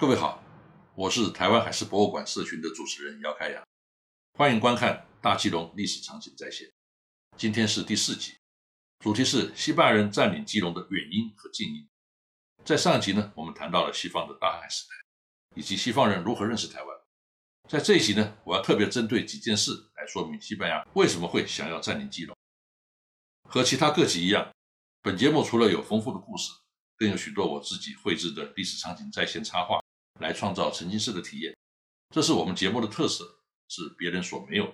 各位好，我是台湾海事博物馆社群的主持人姚开阳，欢迎观看大基隆历史场景再现。今天是第四集，主题是西班牙人占领基隆的原因和近因。在上一集呢，我们谈到了西方的大海时代，以及西方人如何认识台湾。在这一集呢，我要特别针对几件事来说明西班牙为什么会想要占领基隆。和其他各集一样，本节目除了有丰富的故事，更有许多我自己绘制的历史场景再现插画。来创造沉浸式的体验，这是我们节目的特色，是别人所没有的。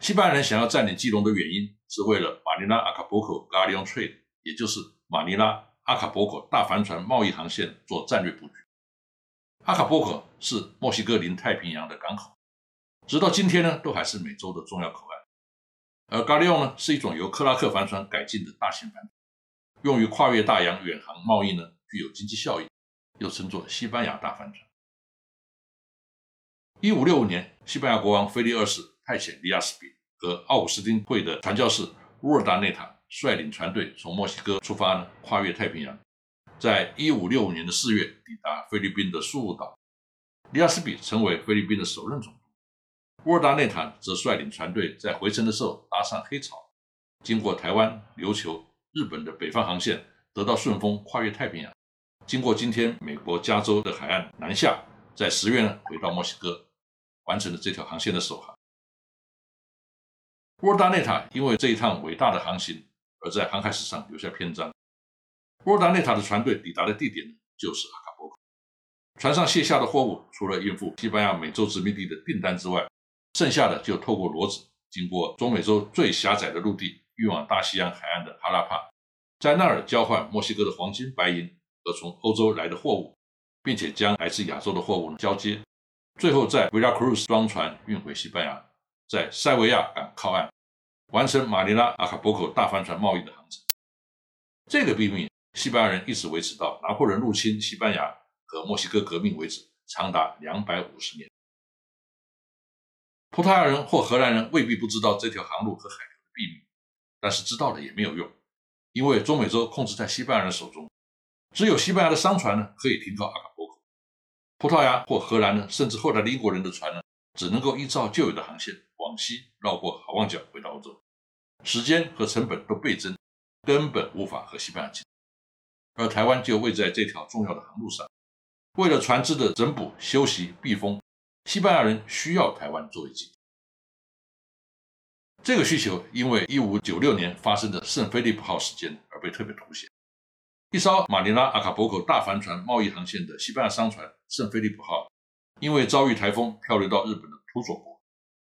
西班牙人想要占领基隆的原因，是为了马尼拉阿卡波口 Galleon Trade，也就是马尼拉阿卡波口大帆船贸易航线做战略布局。阿卡波口是墨西哥临太平洋的港口，直到今天呢，都还是美洲的重要口岸。而 Galleon 呢，是一种由克拉克帆船改进的大型帆船，用于跨越大洋远航贸易呢，具有经济效益，又称作西班牙大帆船。一五六五年，西班牙国王菲利二世。派遣利亚斯比和奥古斯丁会的传教士乌尔达内塔率领船队从墨西哥出发呢，跨越太平洋，在一五六五年的四月抵达菲律宾的苏武岛。利亚斯比成为菲律宾的首任总督，乌尔达内塔则率领船队在回程的时候搭上黑潮，经过台湾、琉球、日本的北方航线，得到顺风，跨越太平洋，经过今天美国加州的海岸南下，在十月呢回到墨西哥，完成了这条航线的首航。波尔达内塔因为这一趟伟大的航行，而在航海史上留下篇章。波尔达内塔的船队抵达的地点，就是阿卡波克。船上卸下的货物，除了应付西班牙美洲殖民地的订单之外，剩下的就透过骡子，经过中美洲最狭窄的陆地，运往大西洋海岸的哈拉帕，在那儿交换墨西哥的黄金、白银和从欧洲来的货物，并且将来自亚洲的货物交接，最后在维拉克鲁斯装船运回西班牙。在塞维亚港靠岸，完成马尼拉阿卡波口大帆船贸易的航程。这个秘密，西班牙人一直维持到拿破仑入侵西班牙和墨西哥革命为止，长达两百五十年。葡萄牙人或荷兰人未必不知道这条航路和海流的秘密，但是知道了也没有用，因为中美洲控制在西班牙人手中，只有西班牙的商船呢可以停靠阿卡波口，葡萄牙或荷兰呢，甚至后来的英国人的船呢，只能够依照旧有的航线。往西绕过好望角回到欧洲，时间和成本都倍增，根本无法和西班牙竞争。而台湾就位在这条重要的航路上，为了船只的整补、休息、避风，西班牙人需要台湾作为基地。这个需求因为一五九六年发生的圣菲利普号事件而被特别凸显。一艘马尼拉阿卡波口大帆船贸易航线的西班牙商船圣菲利普号，因为遭遇台风漂流到日本的土佐国。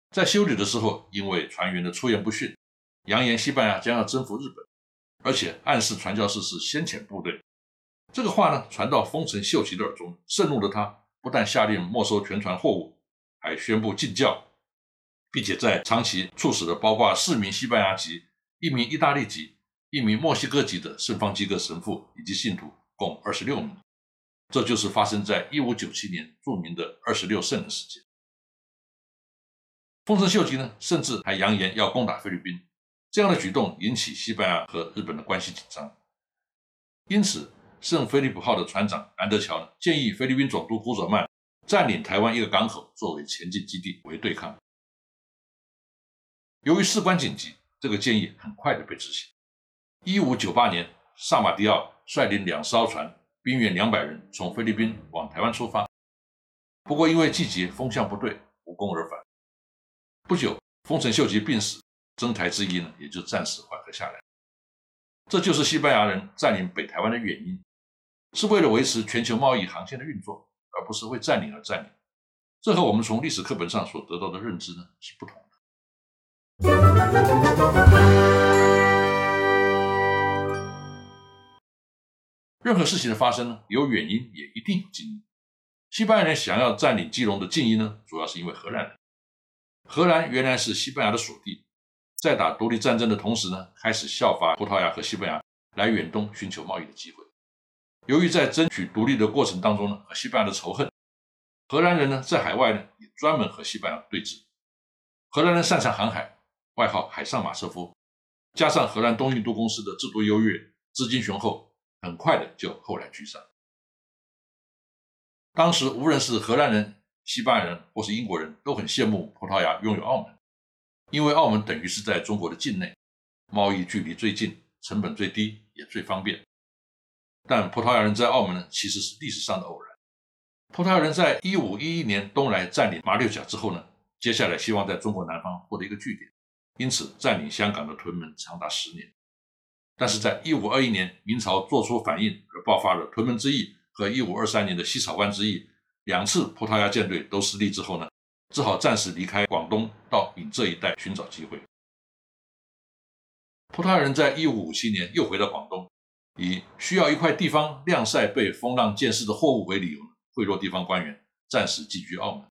在修理的时候，因为船员的出言不逊，扬言西班牙将要征服日本，而且暗示传教士是先遣部队。这个话呢，传到丰臣秀吉的耳中，盛怒的他不但下令没收全船货物，还宣布禁教，并且在长崎处死了包括四名西班牙籍、一名意大利籍、一名墨西哥籍的圣方济各神父以及信徒，共二十六名。这就是发生在一五九七年著名的二十六圣人事件。丰臣秀吉呢，甚至还扬言要攻打菲律宾，这样的举动引起西班牙和日本的关系紧张。因此，圣菲利普号的船长安德乔呢，建议菲律宾总督古佐曼占领台湾一个港口作为前进基地，为对抗。由于事关紧急，这个建议很快的被执行。一五九八年，萨马迪奥率领两艘船，兵员两百人，从菲律宾往台湾出发。不过，因为季节风向不对，无功而返。不久，丰臣秀吉病死，征台之意呢也就暂时缓和下来。这就是西班牙人占领北台湾的原因，是为了维持全球贸易航线的运作，而不是为占领而占领。这和我们从历史课本上所得到的认知呢是不同的。任何事情的发生呢，有原因，也一定有近因。西班牙人想要占领基隆的近因呢，主要是因为荷兰人。荷兰原来是西班牙的属地，在打独立战争的同时呢，开始效法葡萄牙和西班牙来远东寻求贸易的机会。由于在争取独立的过程当中呢，和西班牙的仇恨，荷兰人呢在海外呢也专门和西班牙对峙。荷兰人擅长航海，外号海上马车夫，加上荷兰东印度公司的制度优越、资金雄厚，很快的就后来居上。当时无论是荷兰人、西班牙人或是英国人都很羡慕葡萄牙拥有澳门，因为澳门等于是在中国的境内，贸易距离最近，成本最低，也最方便。但葡萄牙人在澳门呢，其实是历史上的偶然。葡萄牙人在一五一一年东来占领马六甲之后呢，接下来希望在中国南方获得一个据点，因此占领香港的屯门长达十年。但是在一五二一年，明朝做出反应而爆发了屯门之役和一五二三年的西草湾之役，两次葡萄牙舰队都失利之后呢，只好暂时离开广东，到闽浙一带寻找机会。葡萄牙人在一五五七年又回到广东。以需要一块地方晾晒被风浪溅湿的货物为理由，贿赂地方官员，暂时寄居澳门。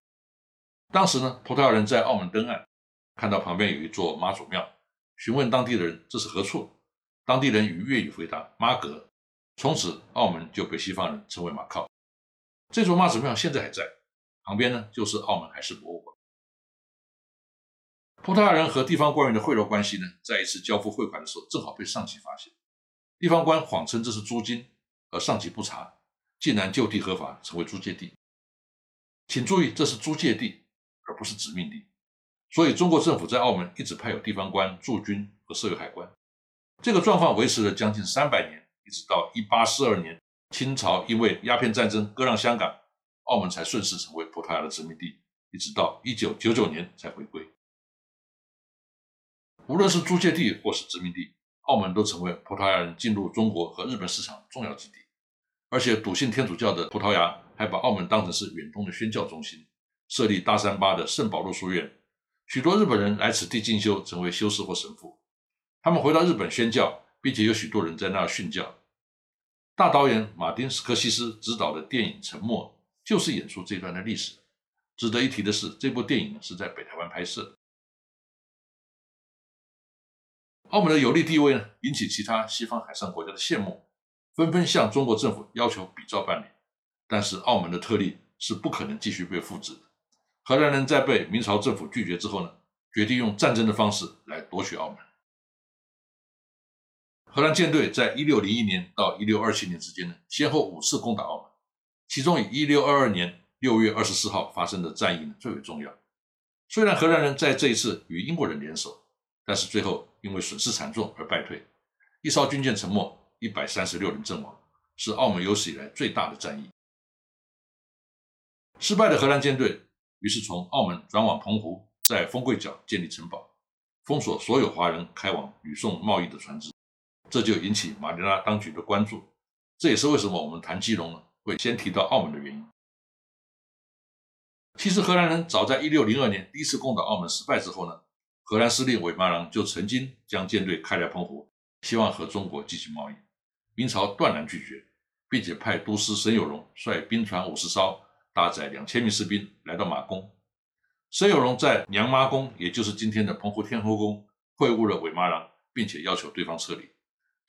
当时呢，葡萄牙人在澳门登岸，看到旁边有一座妈祖庙，询问当地的人这是何处，当地人以粤语回答妈阁。从此，澳门就被西方人称为马靠。这座妈祖庙现在还在，旁边呢就是澳门海事博物馆。葡萄牙人和地方官员的贿赂关系呢，在一次交付汇款的时候，正好被上级发现。地方官谎称这是租金，而上级不查，竟然就地合法成为租界地。请注意，这是租界地，而不是殖民地。所以，中国政府在澳门一直派有地方官驻军和设有海关。这个状况维持了将近三百年，一直到一八四二年，清朝因为鸦片战争割让香港，澳门才顺势成为葡萄牙的殖民地，一直到一九九九年才回归。无论是租界地或是殖民地。澳门都成为葡萄牙人进入中国和日本市场重要基地，而且笃信天主教的葡萄牙还把澳门当成是远东的宣教中心，设立大三巴的圣保禄书院，许多日本人来此地进修，成为修士或神父。他们回到日本宣教，并且有许多人在那儿训教。大导演马丁斯科西斯执导的电影《沉默》就是演出这段的历史。值得一提的是，这部电影是在北台湾拍摄。澳门的有利地位呢，引起其他西方海上国家的羡慕，纷纷向中国政府要求比照办理。但是澳门的特例是不可能继续被复制的。荷兰人在被明朝政府拒绝之后呢，决定用战争的方式来夺取澳门。荷兰舰队在一六零一年到一六二七年之间呢，先后五次攻打澳门，其中以一六二二年六月二十四号发生的战役呢最为重要。虽然荷兰人在这一次与英国人联手。但是最后因为损失惨重而败退，一艘军舰沉没，一百三十六人阵亡，是澳门有史以来最大的战役。失败的荷兰舰队于是从澳门转往澎湖，在丰贵角建立城堡，封锁所有华人开往吕宋贸易的船只，这就引起马尼拉当局的关注。这也是为什么我们谈基隆呢会先提到澳门的原因。其实荷兰人早在一六零二年第一次攻打澳门失败之后呢。荷兰司令韦马郎就曾经将舰队开来澎湖，希望和中国进行贸易。明朝断然拒绝，并且派都司沈有容率兵船五十艘，搭载两千名士兵来到马公。沈有容在娘妈宫，也就是今天的澎湖天后宫，会晤了韦马郎，并且要求对方撤离。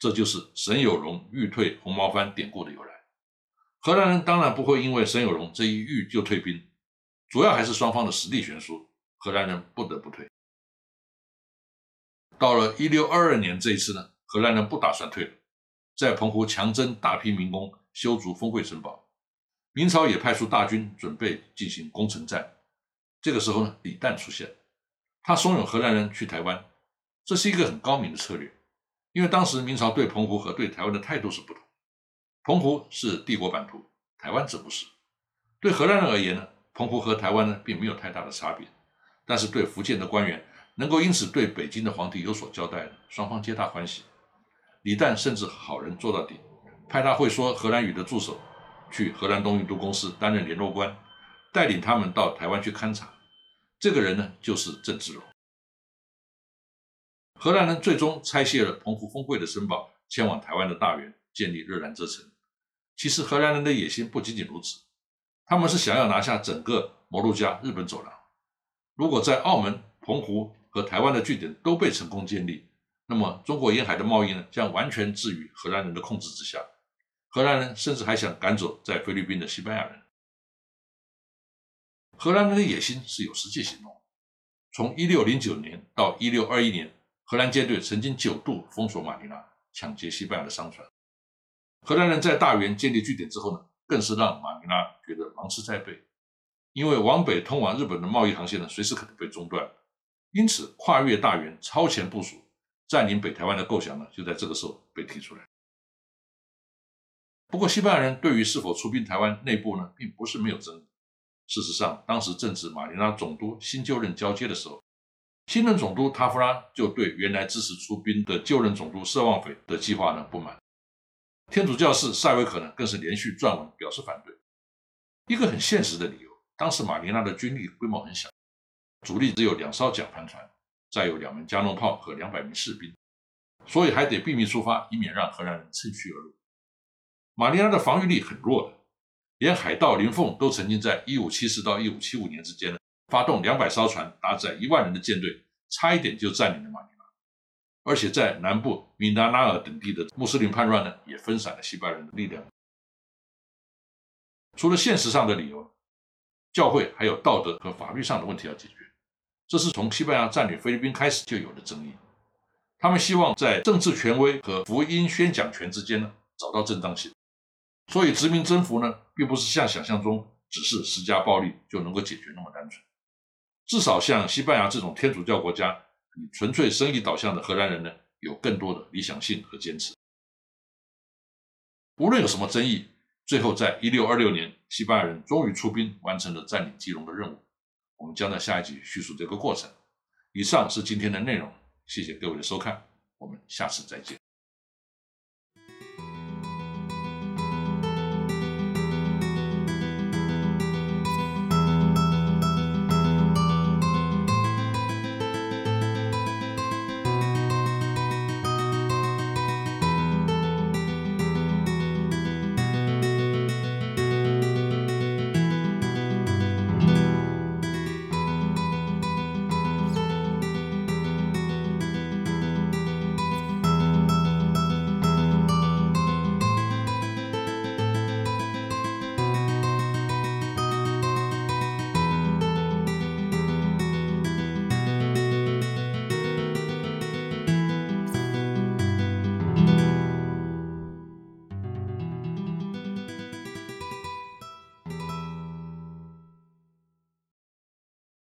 这就是沈有荣欲退红毛番典故的由来。荷兰人当然不会因为沈有荣这一欲就退兵，主要还是双方的实力悬殊，荷兰人不得不退。到了一六二二年这一次呢，荷兰人不打算退了，在澎湖强征大批民工，修筑丰贵城堡。明朝也派出大军准备进行攻城战。这个时候呢，李旦出现，他怂恿荷兰人去台湾，这是一个很高明的策略，因为当时明朝对澎湖和对台湾的态度是不同。澎湖是帝国版图，台湾则不是。对荷兰人而言呢，澎湖和台湾呢并没有太大的差别，但是对福建的官员。能够因此对北京的皇帝有所交代，双方皆大欢喜。李旦甚至好人做到底，派他会说荷兰语的助手去荷兰东印度公司担任联络官，带领他们到台湾去勘察。这个人呢，就是郑芝龙。荷兰人最终拆卸了澎湖丰会的城堡，迁往台湾的大员，建立热兰遮城。其实荷兰人的野心不仅仅如此，他们是想要拿下整个摩鹿加日本走廊。如果在澳门、澎湖和台湾的据点都被成功建立，那么中国沿海的贸易呢，将完全置于荷兰人的控制之下。荷兰人甚至还想赶走在菲律宾的西班牙人。荷兰人的野心是有实际行动。从1609年到1621年，荷兰舰队曾经九度封锁马尼拉，抢劫西班牙的商船。荷兰人在大员建立据点之后呢，更是让马尼拉觉得芒刺在背，因为往北通往日本的贸易航线呢，随时可能被中断。因此，跨越大员、超前部署、占领北台湾的构想呢，就在这个时候被提出来。不过，西班牙人对于是否出兵台湾内部呢，并不是没有争议。事实上，当时正值马尼拉总督新就任交接的时候，新任总督塔夫拉就对原来支持出兵的旧任总督瑟旺斐的计划呢不满。天主教士塞维可呢更是连续撰文表示反对。一个很现实的理由，当时马尼拉的军力规模很小，主力只有两艘桨帆船，再有两门加农炮和两百名士兵，所以还得秘密出发，以免让荷兰人趁虚而入。马尼拉的防御力很弱的，连海盗林凤都曾经在1574到1575年之间呢，发动两百艘船，搭载一万人的舰队，差一点就占领了马尼拉。而且在南部米纳拉尔等地的穆斯林叛乱呢，也分散了西班牙人的力量。除了现实上的理由，教会还有道德和法律上的问题要解决。这是从西班牙占领菲律宾开始就有的争议。他们希望在政治权威和福音宣讲权之间呢，找到正当性。所以殖民征服呢，并不是像想象中只是施加暴力就能够解决那么单纯。至少像西班牙这种天主教国家，以纯粹生意导向的荷兰人呢，有更多的理想性和坚持。无论有什么争议，最后在一六二六年，西班牙人终于出兵，完成了占领基隆的任务。我们将在下一集叙述这个过程。以上是今天的内容，谢谢各位的收看，我们下次再见。